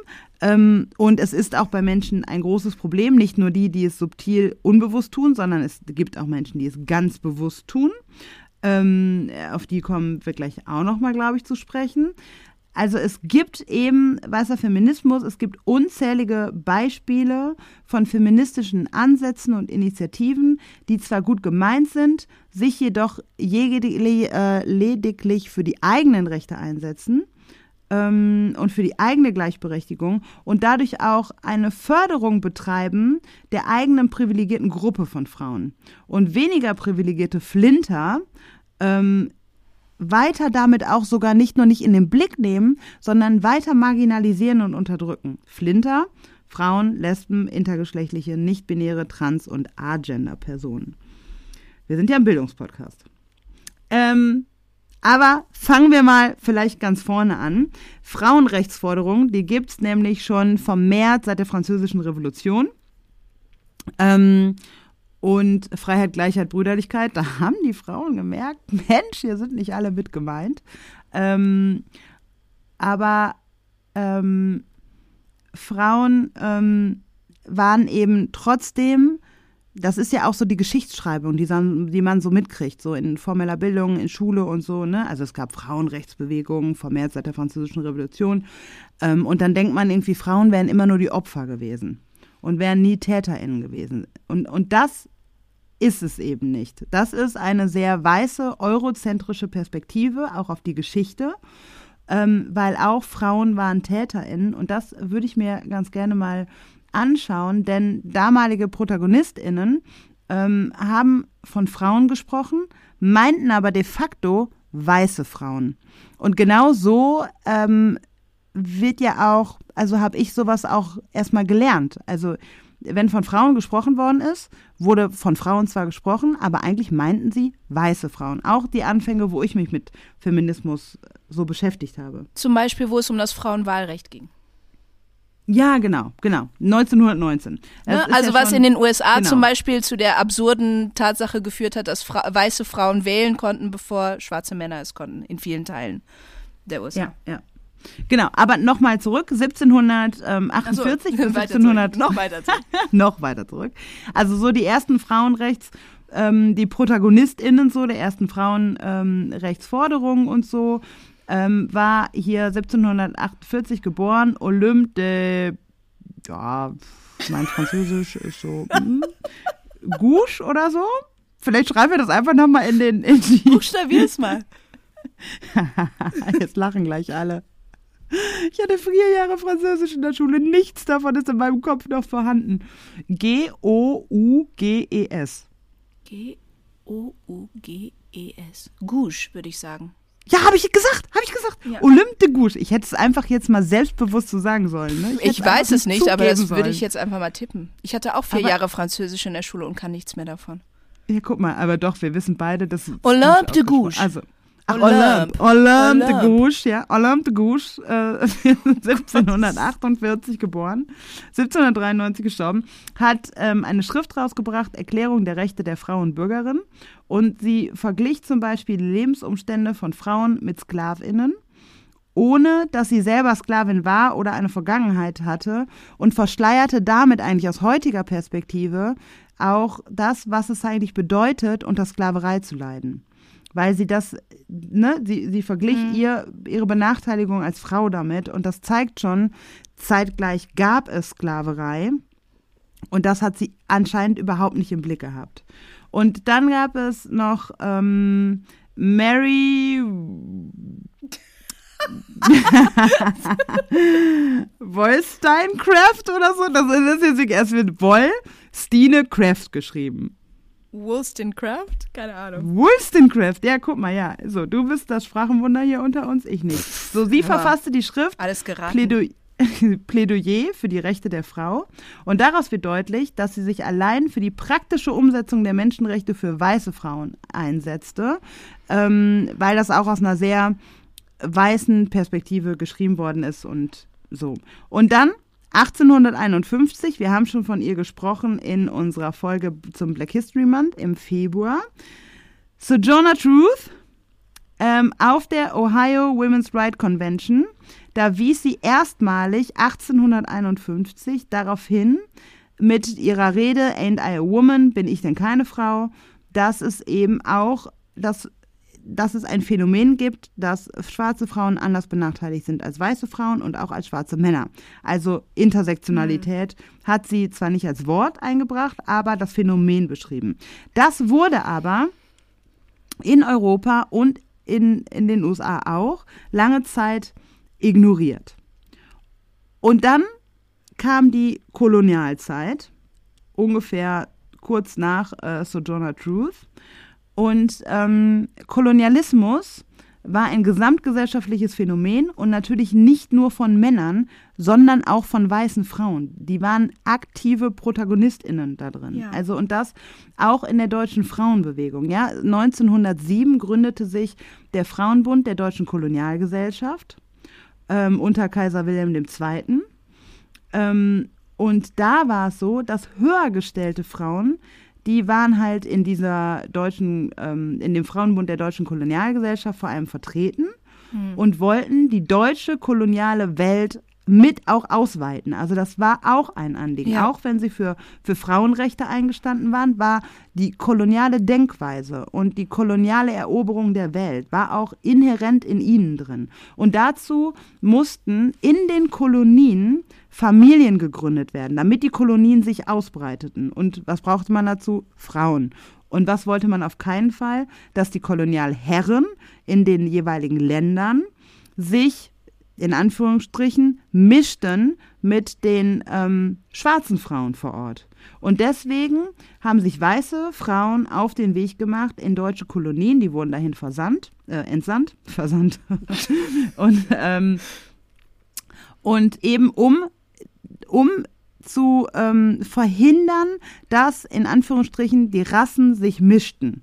Ähm, und es ist auch bei Menschen ein großes Problem, nicht nur die, die es subtil unbewusst tun, sondern es gibt auch Menschen, die es ganz bewusst tun. Ähm, auf die kommen wir gleich auch nochmal, glaube ich, zu sprechen. Also es gibt eben weißer Feminismus, es gibt unzählige Beispiele von feministischen Ansätzen und Initiativen, die zwar gut gemeint sind, sich jedoch äh, lediglich für die eigenen Rechte einsetzen ähm, und für die eigene Gleichberechtigung und dadurch auch eine Förderung betreiben der eigenen privilegierten Gruppe von Frauen. Und weniger privilegierte Flinter ähm, weiter damit auch sogar nicht nur nicht in den Blick nehmen, sondern weiter marginalisieren und unterdrücken. Flinter, Frauen, Lesben, intergeschlechtliche, nicht-binäre, trans- und agender-Personen. Wir sind ja ein Bildungspodcast. Ähm, aber fangen wir mal vielleicht ganz vorne an. Frauenrechtsforderungen, die gibt es nämlich schon vom März seit der Französischen Revolution. Ähm, und Freiheit, Gleichheit, Brüderlichkeit, da haben die Frauen gemerkt, (laughs) Mensch, hier sind nicht alle mit gemeint. Ähm, aber ähm, Frauen ähm, waren eben trotzdem, das ist ja auch so die Geschichtsschreibung, die, die man so mitkriegt, so in formeller Bildung, in Schule und so, ne? Also es gab Frauenrechtsbewegungen, vermehrt seit der Französischen Revolution. Ähm, und dann denkt man irgendwie, Frauen wären immer nur die Opfer gewesen und wären nie TäterInnen gewesen. Und, und das ist es eben nicht. Das ist eine sehr weiße, eurozentrische Perspektive, auch auf die Geschichte, ähm, weil auch Frauen waren TäterInnen. Und das würde ich mir ganz gerne mal anschauen, denn damalige ProtagonistInnen ähm, haben von Frauen gesprochen, meinten aber de facto weiße Frauen. Und genau so ähm, wird ja auch, also habe ich sowas auch erstmal gelernt. Also wenn von Frauen gesprochen worden ist, wurde von Frauen zwar gesprochen, aber eigentlich meinten sie weiße Frauen. Auch die Anfänge, wo ich mich mit Feminismus so beschäftigt habe. Zum Beispiel, wo es um das Frauenwahlrecht ging. Ja, genau, genau. 1919. Es Ne? Also ja was schon- in den USA genau. zum Beispiel zu der absurden Tatsache geführt hat, dass Fra weiße Frauen wählen konnten, bevor schwarze Männer es konnten, in vielen Teilen der USA. Ja, ja. Genau, aber nochmal zurück, 1748 Ach so, bis (laughs) weiter 1700, zurück. Noch weiter zurück. (laughs) noch weiter zurück. Also so die ersten Frauenrechts, ähm, die ProtagonistInnen so der ersten Frauenrechtsforderungen und so, ähm, war hier 1748 geboren, Olympe de, ja, mein Französisch ist so, hm, Gouche oder so. Vielleicht schreiben wir das einfach nochmal in den, in die, Buchstabier's mal. (laughs) Jetzt lachen gleich alle. Ich hatte vier Jahre Französisch in der Schule. Nichts davon ist in meinem Kopf noch vorhanden. G-O-U-G-E-S. G-O-U-G-E-S. Gouche, würde ich sagen. Ja, habe ich gesagt, habe ich gesagt. Ja. Olympe de Gouche. Ich hätte es einfach jetzt mal selbstbewusst so sagen sollen. Ne? Ich, hätte weiß es nicht, aber das würde ich jetzt einfach mal tippen. Ich hatte auch vier Aber- Jahre Französisch in der Schule und kann nichts mehr davon. Ja, guck mal, aber doch, wir wissen beide, dass es Olympe de Gouche. Also, ach, Olympe. De. Gouche, ja. Olympe de Gouche, äh, (laughs) 1748 geboren, 1793 gestorben, hat ähm, eine Schrift rausgebracht, Erklärung der Rechte der Frau und Bürgerin. Und sie verglich zum Beispiel die Lebensumstände von Frauen mit SklavInnen ohne dass sie selber Sklavin war oder eine Vergangenheit hatte und verschleierte damit eigentlich aus heutiger Perspektive auch das, was es eigentlich bedeutet, unter Sklaverei zu leiden. Weil sie das, ne, sie, sie verglich ihr, ihre Benachteiligung als Frau damit und das zeigt schon, zeitgleich gab es Sklaverei und das hat sie anscheinend überhaupt nicht im Blick gehabt. Und dann gab es noch ähm, Mary (laughs) Wollsteincraft oder so. Das ist jetzt erst mit Woll Stine Craft geschrieben. Wollstonecraft? Keine Ahnung. Wollstonecraft, ja, guck mal, ja. So, du bist das Sprachenwunder hier unter uns, ich nicht. So, sie verfasste die Schrift Alles geraten. Plädoyer, (laughs) Plädoyer für die Rechte der Frau. Und daraus wird deutlich, dass sie sich allein für die praktische Umsetzung der Menschenrechte für weiße Frauen einsetzte, ähm, weil das auch aus einer sehr weißen Perspektive geschrieben worden ist und so. Und dann 1851, wir haben schon von ihr gesprochen in unserer Folge zum Black History Month im Februar. Sojourner Truth ähm, auf der Ohio Women's Right Convention. Da wies sie erstmalig 1851 darauf hin, mit ihrer Rede Ain't I a Woman, bin ich denn keine Frau, dass es eben auch, dass, dass es ein Phänomen gibt, dass schwarze Frauen anders benachteiligt sind als weiße Frauen und auch als schwarze Männer. Also Intersektionalität hat sie zwar nicht als Wort eingebracht, aber das Phänomen beschrieben. Das wurde aber in Europa und in, in den USA auch lange Zeit ignoriert. Und dann kam die Kolonialzeit, ungefähr kurz nach äh, Sojourner Truth. Und ähm, Kolonialismus war ein gesamtgesellschaftliches Phänomen und natürlich nicht nur von Männern, sondern auch von weißen Frauen. Die waren aktive ProtagonistInnen da drin. Ja. Also und das auch in der deutschen Frauenbewegung. Ja, 1907 gründete sich der Frauenbund der deutschen Kolonialgesellschaft ähm, unter Kaiser Wilhelm II. Ähm, und da war es so, dass höher gestellte Frauen, die waren halt in dieser deutschen, ähm, in dem Frauenbund der deutschen Kolonialgesellschaft vor allem vertreten. und wollten die deutsche koloniale Welt mit auch ausweiten. Also das war auch ein Anliegen. Ja. Auch wenn sie für, für Frauenrechte eingestanden waren, war die koloniale Denkweise und die koloniale Eroberung der Welt war auch inhärent in ihnen drin. Und dazu mussten in den Kolonien Familien gegründet werden, damit die Kolonien sich ausbreiteten. Und was brauchte man dazu? Frauen. Und was wollte man auf keinen Fall? Dass die Kolonialherren in den jeweiligen Ländern sich in Anführungsstrichen mischten mit den ähm, schwarzen Frauen vor Ort. Und deswegen haben sich weiße Frauen auf den Weg gemacht in deutsche Kolonien, die wurden dahin versandt, äh, entsandt, (laughs) versandt. und, ähm, und eben um, um zu ähm, verhindern, dass in Anführungsstrichen die Rassen sich mischten.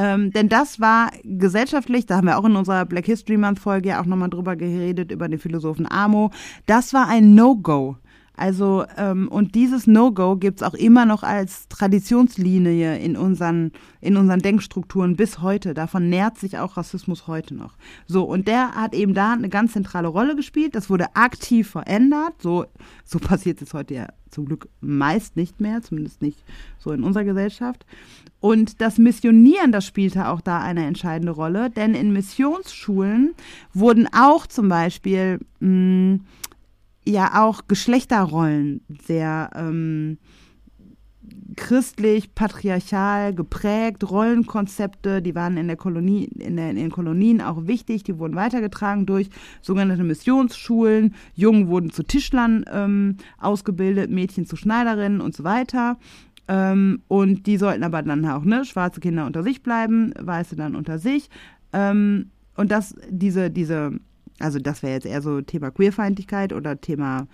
Ähm, denn das war gesellschaftlich, da haben wir auch in unserer Black History Month Folge ja auch nochmal drüber geredet, über den Philosophen Amo. Das war ein No-Go. Also, ähm, und dieses No-Go gibt's auch immer noch als Traditionslinie in unseren, in unseren Denkstrukturen bis heute. Davon nährt sich auch Rassismus heute noch. So, und der hat eben da eine ganz zentrale Rolle gespielt. Das wurde aktiv verändert. So, so (laughs) passiert es heute ja zum Glück meist nicht mehr, zumindest nicht so in unserer Gesellschaft. Und das Missionieren, das spielte auch da eine entscheidende Rolle, denn in Missionsschulen wurden auch zum Beispiel mh, ja auch Geschlechterrollen sehr ähm, christlich, patriarchal geprägt, Rollenkonzepte, die waren in der Kolonie, in, der, in den Kolonien auch wichtig, die wurden weitergetragen durch sogenannte Missionsschulen. Jungen wurden zu Tischlern ähm, ausgebildet, Mädchen zu Schneiderinnen und so weiter. Ähm, und die sollten aber dann auch, ne, schwarze Kinder unter sich bleiben, weiße dann unter sich. Ähm, und das, diese, diese, also das wäre jetzt eher so Thema Queerfeindlichkeit oder Thema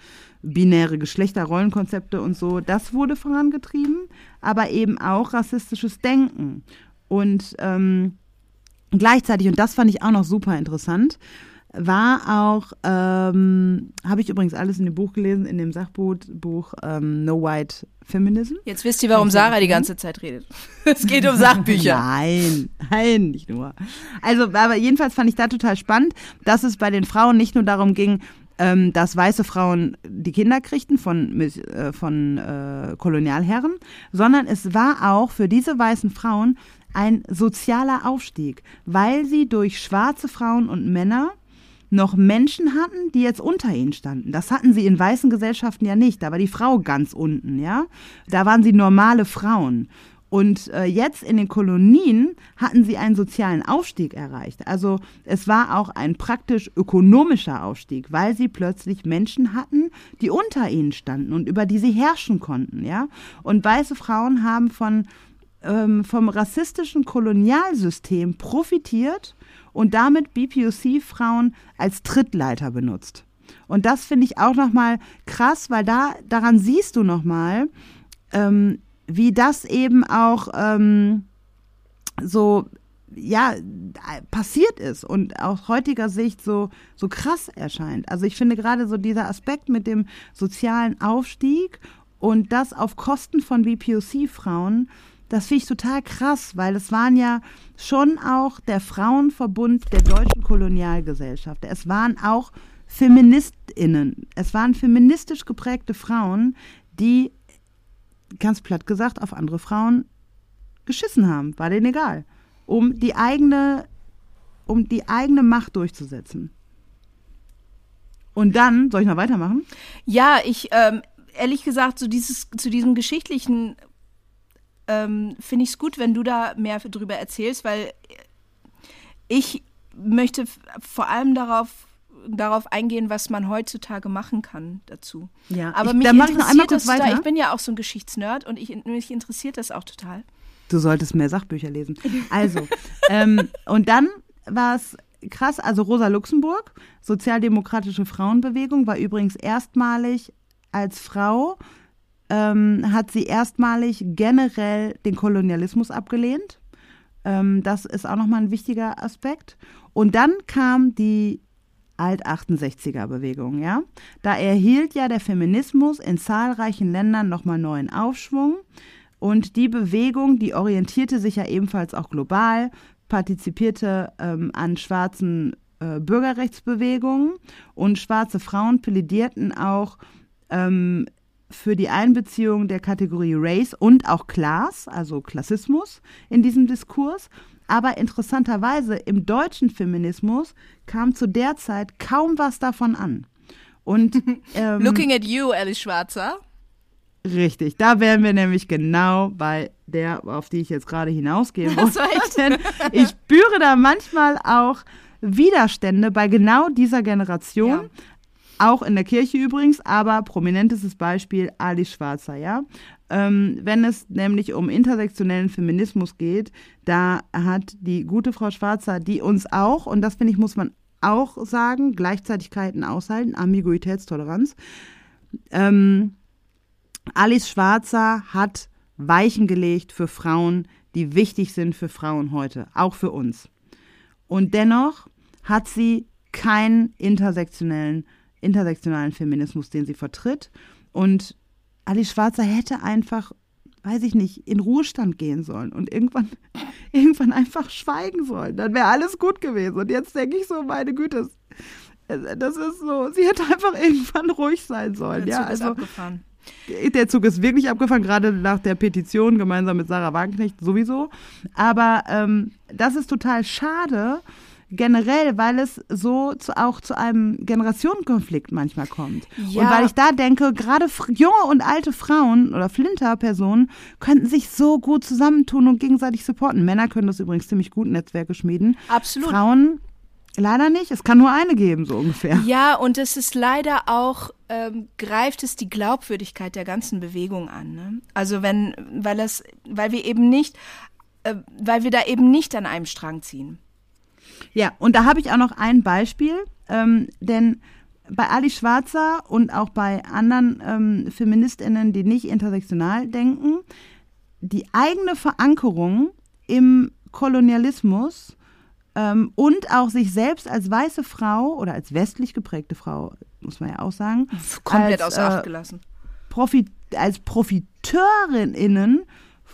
binäre Geschlechterrollenkonzepte und so, das wurde vorangetrieben, aber eben auch rassistisches Denken. Und ähm, gleichzeitig, und das fand ich auch noch super interessant, war auch, ähm, habe ich übrigens alles in dem Buch gelesen, in dem Sachbuch Buch, ähm, No White Feminism. Jetzt wisst ihr, warum Sarah die ganze Zeit redet. (laughs) Es geht um Sachbücher. Nein, nein, nicht nur. Also, aber jedenfalls fand ich da total spannend, dass es bei den Frauen nicht nur darum ging, ähm, dass weiße Frauen die Kinder kriegten von, äh, von äh, Kolonialherren, sondern es war auch für diese weißen Frauen ein sozialer Aufstieg, weil sie durch schwarze Frauen und Männer noch Menschen hatten, die jetzt unter ihnen standen. Das hatten sie in weißen Gesellschaften ja nicht. Da war die Frau ganz unten, ja. Da waren sie normale Frauen. Und äh, jetzt in den Kolonien hatten sie einen sozialen Aufstieg erreicht. Also es war auch ein praktisch ökonomischer Aufstieg, weil sie plötzlich Menschen hatten, die unter ihnen standen und über die sie herrschen konnten, ja. Und weiße Frauen haben von ähm, vom rassistischen Kolonialsystem profitiert und damit BPOC-Frauen als Trittleiter benutzt. Und das finde ich auch nochmal krass, weil da daran siehst du nochmal, ähm, wie das eben auch ähm, so ja passiert ist und aus heutiger Sicht so so krass erscheint. Also ich finde gerade so dieser Aspekt mit dem sozialen Aufstieg und das auf Kosten von BPOC-Frauen, das finde ich total krass, weil es waren ja schon auch der Frauenverbund der deutschen Kolonialgesellschaft. Es waren auch Feministinnen. Es waren feministisch geprägte Frauen, die ganz platt gesagt auf andere Frauen geschissen haben, war denen egal, um die eigene um die eigene Macht durchzusetzen. Und dann, soll ich noch weitermachen? Ja, ich, ähm, ehrlich gesagt, so dieses, zu diesem geschichtlichen ähm, finde ich es gut, wenn du da mehr drüber erzählst, weil ich möchte vor allem darauf darauf eingehen, was man heutzutage machen kann dazu. Ja, Aber ich- mich dann mach ich noch interessiert einmal kurz weiter. Ich bin ja auch so ein Geschichtsnerd und ich, mich interessiert das auch total. Du solltest mehr Sachbücher lesen. Also, ähm, und dann war es krass, also Rosa Luxemburg, sozialdemokratische Frauenbewegung, war übrigens erstmalig als Frau, ähm, hat sie erstmalig generell den Kolonialismus abgelehnt. Ähm, das ist auch nochmal ein wichtiger Aspekt. Und dann kam die Alt-68er-Bewegung, ja. Da erhielt ja der Feminismus in zahlreichen Ländern nochmal neuen Aufschwung. Und die Bewegung, die orientierte sich ja ebenfalls auch global, partizipierte ähm, an schwarzen äh, Bürgerrechtsbewegungen und schwarze Frauen plädierten auch ähm, für die Einbeziehung der Kategorie Race und auch Class, also Klassismus, in diesem Diskurs. Aber interessanterweise im deutschen Feminismus kam zu der Zeit kaum was davon an. Und (laughs) ähm, Looking at you, Alice Schwarzer. Richtig, da wären wir nämlich genau bei der, auf die ich jetzt gerade hinausgehen wollte. (laughs) Denn ich spüre da manchmal auch Widerstände bei genau dieser Generation. Ja. Auch in der Kirche übrigens, aber prominentestes Beispiel Ali Schwarzer, ja. Ähm, wenn es nämlich um intersektionellen Feminismus geht, da hat die gute Frau Schwarzer, die uns auch, und das finde ich, muss man auch sagen, Gleichzeitigkeiten aushalten, Ambiguitätstoleranz, ähm, Alice Schwarzer hat Weichen gelegt für Frauen, die wichtig sind für Frauen heute, auch für uns. Und dennoch hat sie keinen intersektionellen, intersektionalen Feminismus, den sie vertritt. Und Alice Schwarzer hätte einfach, weiß ich nicht, in Ruhestand gehen sollen und irgendwann, (laughs) irgendwann einfach schweigen sollen. Dann wäre alles gut gewesen. Und jetzt denke ich so, meine Güte, das ist so, sie hätte einfach irgendwann ruhig sein sollen. Der ja, Zug ist also abgefahren. der Zug ist wirklich abgefahren, gerade nach der Petition gemeinsam mit Sarah Wagenknecht sowieso. Aber ähm, das ist total schade, generell, weil es so zu, auch zu einem Generationenkonflikt manchmal kommt. Ja. Und weil ich da denke, gerade junge und alte Frauen oder Flinter-Personen könnten sich so gut zusammentun und gegenseitig supporten. Männer können das übrigens ziemlich gut, Netzwerke schmieden. Absolut. Frauen leider nicht. Es kann nur eine geben, so ungefähr. Ja, und es ist leider auch, ähm, greift es die Glaubwürdigkeit der ganzen Bewegung an. Ne? Also wenn, weil das, weil wir eben nicht, äh, weil wir da eben nicht an einem Strang ziehen. Ja, und da habe ich auch noch ein Beispiel, ähm, denn bei Ali Schwarzer und auch bei anderen ähm, Feministinnen, die nicht intersektional denken, die eigene Verankerung im Kolonialismus ähm, und auch sich selbst als weiße Frau oder als westlich geprägte Frau, muss man ja auch sagen, Komplett als, außer äh, Acht gelassen. Profit als Profiteurinnen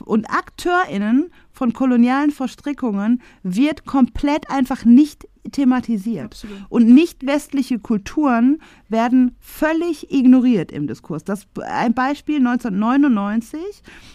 und AkteurInnen von kolonialen Verstrickungen wird komplett einfach nicht thematisiert. Absolut. Und nicht westliche Kulturen werden völlig ignoriert im Diskurs. Das, ein Beispiel 1999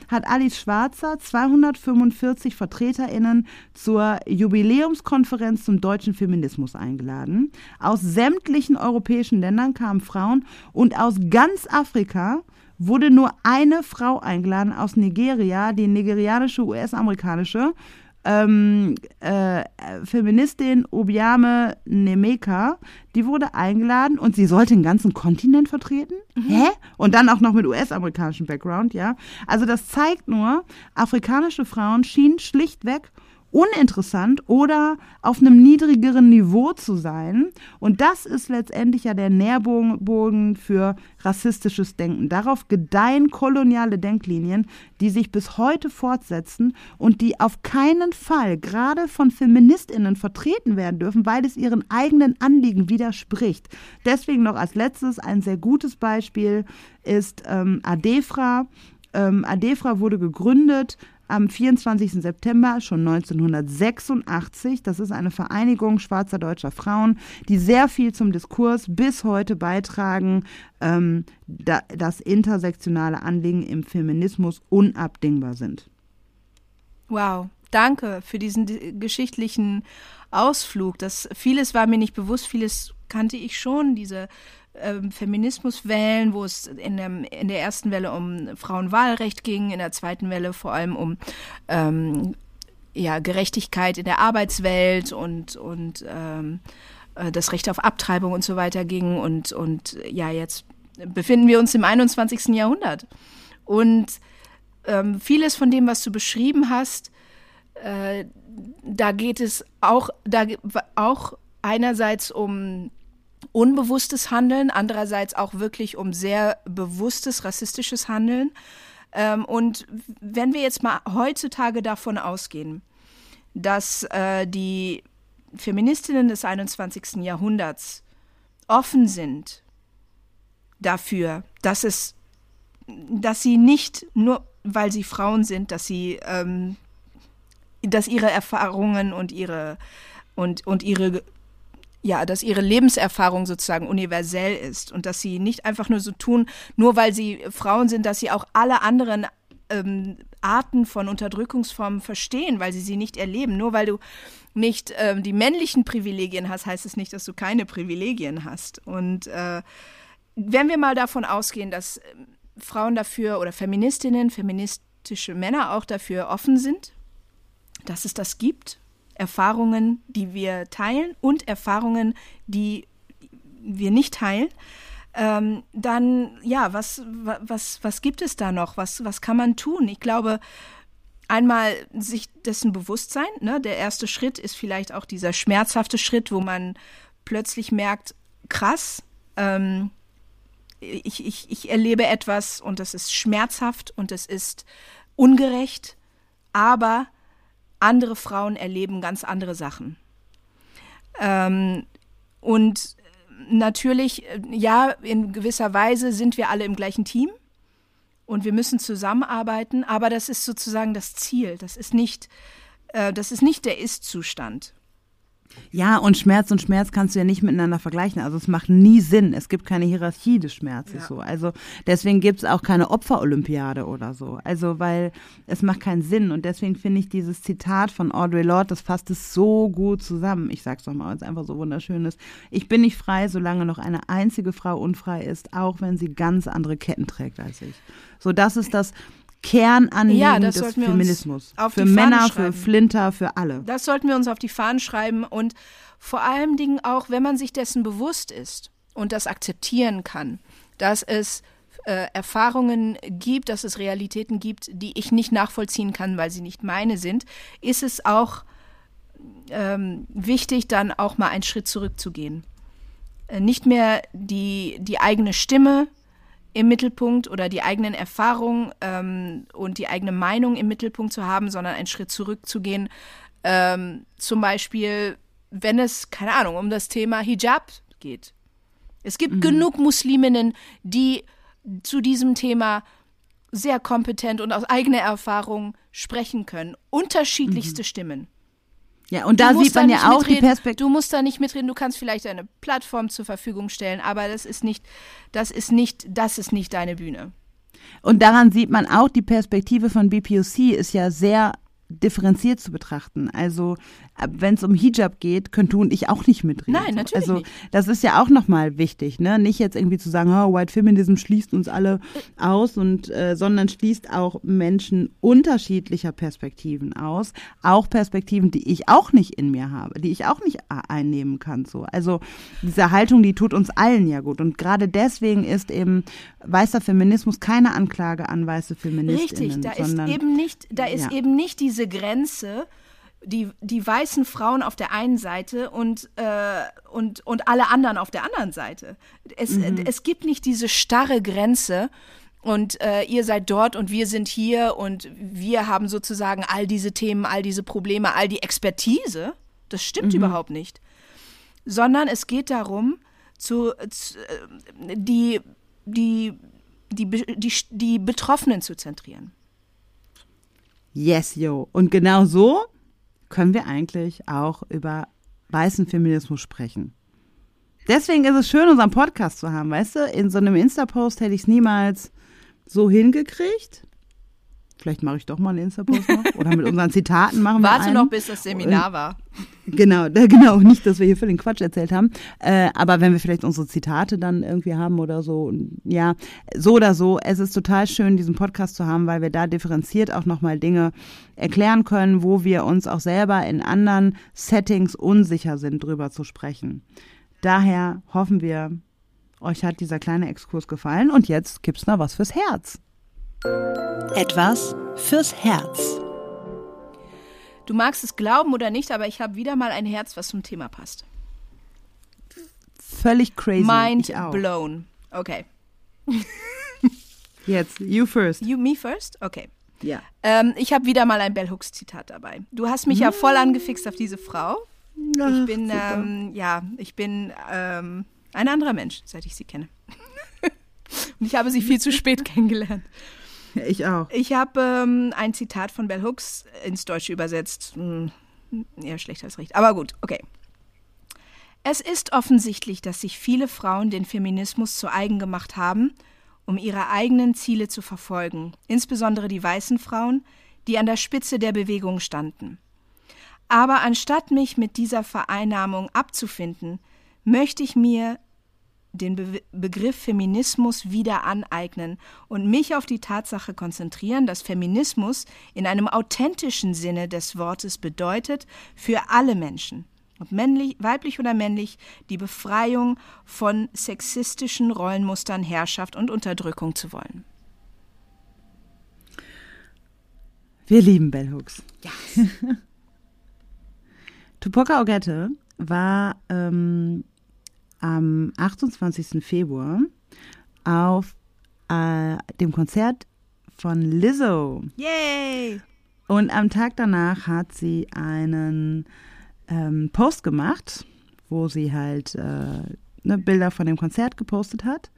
hat Alice Schwarzer 245 VertreterInnen zur Jubiläumskonferenz zum deutschen Feminismus eingeladen. Aus sämtlichen europäischen Ländern kamen Frauen und aus ganz Afrika wurde nur eine Frau eingeladen aus Nigeria, die nigerianische US-amerikanische ähm, äh, Feministin Obiame Nemeka, die wurde eingeladen und sie sollte den ganzen Kontinent vertreten. Hä? Und dann auch noch mit US-amerikanischem Background, ja. Also das zeigt nur, afrikanische Frauen schienen schlichtweg uninteressant oder auf einem niedrigeren Niveau zu sein. Und das ist letztendlich ja der Nährbogen für rassistisches Denken. Darauf gedeihen koloniale Denklinien, die sich bis heute fortsetzen und die auf keinen Fall gerade von Feministinnen vertreten werden dürfen, weil es ihren eigenen Anliegen widerspricht. Deswegen noch als letztes ein sehr gutes Beispiel ist ähm, Adefra. Ähm, Adefra wurde gegründet am 24. September schon 1986. Das ist eine Vereinigung schwarzer deutscher Frauen, die sehr viel zum Diskurs bis heute beitragen, ähm, da, dass intersektionale Anliegen im Feminismus unabdingbar sind. Wow, danke für diesen di- geschichtlichen Ausflug. Das vieles war mir nicht bewusst, vieles kannte ich schon. Diese ähm, Feminismuswellen, wo es in, dem, in der ersten Welle um Frauenwahlrecht ging, in der zweiten Welle vor allem um ähm, ja, Gerechtigkeit in der Arbeitswelt und, und ähm, äh, das Recht auf Abtreibung und so weiter ging. Und, und ja, jetzt befinden wir uns im 21. Jahrhundert. Und ähm, vieles von dem, was du beschrieben hast, äh, da geht es auch, da auch einerseits um unbewusstes Handeln, andererseits auch wirklich um sehr bewusstes rassistisches Handeln. Ähm, und wenn wir jetzt mal heutzutage davon ausgehen, dass äh, die Feministinnen des 21. Jahrhunderts offen sind dafür, dass es, dass sie nicht nur, weil sie Frauen sind, dass sie, ähm, dass ihre Erfahrungen und ihre und und ihre ja, dass ihre Lebenserfahrung sozusagen universell ist und dass sie nicht einfach nur so tun, nur weil sie Frauen sind, dass sie auch alle anderen ähm, Arten von Unterdrückungsformen verstehen, weil sie sie nicht erleben. Nur weil du nicht ähm, die männlichen Privilegien hast, heißt es nicht, dass du keine Privilegien hast. Und äh, wenn wir mal davon ausgehen, dass ähm, Frauen dafür oder Feministinnen, feministische Männer auch dafür offen sind, dass es das gibt, Erfahrungen, die wir teilen und Erfahrungen, die wir nicht teilen, ähm, dann ja, was, was, was gibt es da noch? Was, was kann man tun? Ich glaube, einmal sich dessen bewusst sein. Ne? Der erste Schritt ist vielleicht auch dieser schmerzhafte Schritt, wo man plötzlich merkt, krass, ähm, ich, ich, ich erlebe etwas und es ist schmerzhaft und es ist ungerecht, aber andere Frauen erleben ganz andere Sachen. Ähm, und natürlich, ja, in gewisser Weise sind wir alle im gleichen Team und wir müssen zusammenarbeiten, aber das ist sozusagen das Ziel. Das ist nicht, äh, das ist nicht der Ist-Zustand. Ja, und Schmerz und Schmerz kannst du ja nicht miteinander vergleichen. Also es macht nie Sinn. Es gibt keine Hierarchie des Schmerzes ja. so. Also deswegen gibt es auch keine Opferolympiade oder so. Also weil es macht keinen Sinn. Und deswegen finde ich dieses Zitat von Audre Lorde, das fasst es so gut zusammen. Ich sag's doch mal, weil es einfach so wunderschön ist. Ich bin nicht frei, solange noch eine einzige Frau unfrei ist, auch wenn sie ganz andere Ketten trägt als ich. So, das ist das, Kernanliegen ja, des Feminismus. für Männer, für Flinter, für alle. Das sollten wir uns auf die Fahnen schreiben und vor allen Dingen auch, wenn man sich dessen bewusst ist und das akzeptieren kann, dass es äh, Erfahrungen gibt, dass es Realitäten gibt, die ich nicht nachvollziehen kann, weil sie nicht meine sind, ist es auch ähm, wichtig, dann auch mal einen Schritt zurückzugehen. Äh, nicht mehr die, die eigene Stimme im Mittelpunkt oder die eigenen Erfahrungen ähm, und die eigene Meinung im Mittelpunkt zu haben, sondern einen Schritt zurückzugehen. Ähm, zum Beispiel, wenn es, keine Ahnung, um das Thema Hijab geht. Es gibt mhm. genug Musliminnen, die zu diesem Thema sehr kompetent und aus eigener Erfahrung sprechen können. Unterschiedlichste mhm. Stimmen. Ja, und da sieht man ja auch mitreden. die Perspektive. Du musst da nicht mitreden, du kannst vielleicht eine Plattform zur Verfügung stellen, aber das ist nicht, das ist nicht, das ist nicht deine Bühne. Und daran sieht man auch, die Perspektive von BPOC ist ja sehr differenziert zu betrachten. Also wenn es um Hijab geht, können du und ich auch nicht mitreden. Nein, natürlich Also das ist ja auch nochmal wichtig, ne? Nicht jetzt irgendwie zu sagen, oh, White Feminism schließt uns alle aus und äh, sondern schließt auch Menschen unterschiedlicher Perspektiven aus, auch Perspektiven, die ich auch nicht in mir habe, die ich auch nicht einnehmen kann. So, also diese Haltung, die tut uns allen ja gut und gerade deswegen ist eben weißer Feminismus keine Anklage an weiße Feministinnen. Richtig, da ist eben nicht, da ist ja. eben nicht diese Grenze die, die weißen Frauen auf der einen Seite und, äh, und, und alle anderen auf der anderen Seite. Es, mhm. es gibt nicht diese starre Grenze und äh, ihr seid dort und wir sind hier und wir haben sozusagen all diese Themen, all diese Probleme, all die Expertise. Das stimmt mhm. überhaupt nicht. Sondern es geht darum, zu, zu äh, die, die, die, die, die Betroffenen zu zentrieren. Yes, yo. Und genau so können wir eigentlich auch über weißen Feminismus sprechen. Deswegen ist es schön, unseren Podcast zu haben, weißt du? In so einem Insta-Post hätte ich es niemals so hingekriegt. Vielleicht mache ich doch mal einen Insta-Post noch. Oder mit unseren Zitaten machen wir Warte einen. noch, bis das Seminar war. Genau, genau. Nicht, dass wir hier völlig Quatsch erzählt haben. Äh, aber wenn wir vielleicht unsere Zitate dann irgendwie haben oder so. Ja, so oder so. Es ist total schön, diesen Podcast zu haben, weil wir da differenziert auch nochmal Dinge erklären können, wo wir uns auch selber in anderen Settings unsicher sind, drüber zu sprechen. Daher hoffen wir, euch hat dieser kleine Exkurs gefallen und jetzt gibt's noch was fürs Herz. Etwas fürs Herz. Du magst es glauben oder nicht, aber ich habe wieder mal ein Herz, was zum Thema passt. Völlig crazy. Mind blown. Okay. (laughs) Jetzt, you first. You, me first? Okay. Ja. Ähm, ich habe wieder mal ein Bell Hooks Zitat dabei. Du hast mich ja voll angefixt auf diese Frau. Ach, ich bin, ähm, ja, ich bin ähm, ein anderer Mensch, seit ich sie kenne. (laughs) Und ich habe sie viel zu spät kennengelernt. (laughs) Ich auch. Ich habe ähm, ein Zitat von Bell Hooks ins Deutsche übersetzt. Hm, eher schlecht als recht. Aber gut, okay. Es ist offensichtlich, dass sich viele Frauen den Feminismus zu eigen gemacht haben, um ihre eigenen Ziele zu verfolgen, insbesondere die weißen Frauen, die an der Spitze der Bewegung standen. Aber anstatt mich mit dieser Vereinnahmung abzufinden, möchte ich mir den Be Begriff Feminismus wieder aneignen und mich auf die Tatsache konzentrieren, dass Feminismus in einem authentischen Sinne des Wortes bedeutet, für alle Menschen, ob männlich, weiblich oder männlich, die Befreiung von sexistischen Rollenmustern, Herrschaft und Unterdrückung zu wollen. Wir lieben Bell Hooks. Ja. (laughs) Tupoka Ogette war ähm, am 28. Februar auf äh, dem Konzert von Lizzo. Yay! Und am Tag danach hat sie einen ähm, Post gemacht, wo sie halt äh, ne, Bilder von dem Konzert gepostet hat.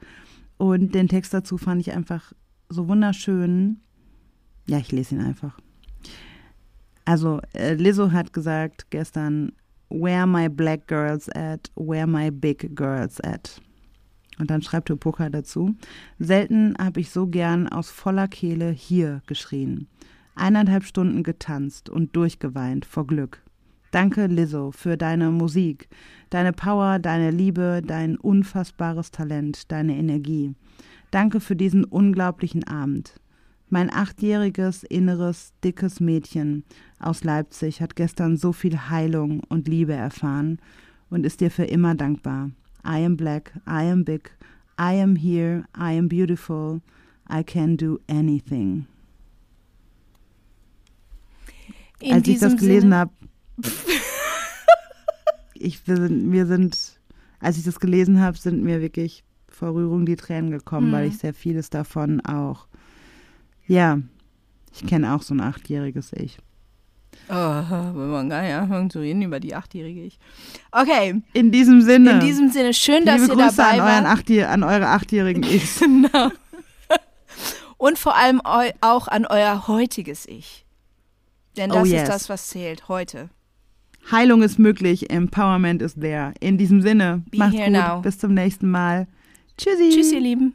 Und den Text dazu fand ich einfach so wunderschön. Ja, ich lese ihn einfach. Also, äh, Lizzo hat gesagt gestern, Where my black girls at, where my big girls at. Und dann schreibt Tupoka dazu, selten habe ich so gern aus voller Kehle hier geschrien. Eineinhalb Stunden getanzt und durchgeweint vor Glück. Danke, Lizzo, für deine Musik, deine Power, deine Liebe, dein unfassbares Talent, deine Energie. Danke für diesen unglaublichen Abend. Mein achtjähriges, inneres, dickes Mädchen aus Leipzig hat gestern so viel Heilung und Liebe erfahren und ist dir für immer dankbar. I am black, I am big, I am here, I am beautiful, I can do anything. In Als ich das gelesen habe, (laughs) ich, wir sind, wir sind, als ich das gelesen habe, sind mir wirklich vor Rührung die Tränen gekommen, Mhm. weil ich sehr vieles davon auch, ja, ich kenne auch so ein achtjähriges Ich. Oh, wenn man gar nicht anfangen zu reden über die achtjährige ich. Okay, In diesem Sinne. in diesem Sinne, schön, dass liebe ihr Grüße dabei an, euren. Achtjähr an eure achtjährigen Ichs. (laughs) Genau. Und vor allem auch an euer heutiges Ich. Denn Oh, das yes. ist das, was zählt heute. Heilung ist möglich, Empowerment ist there. In diesem Sinne, Be macht's gut, now. bis zum nächsten Mal. Tschüssi. Tschüss, ihr Lieben.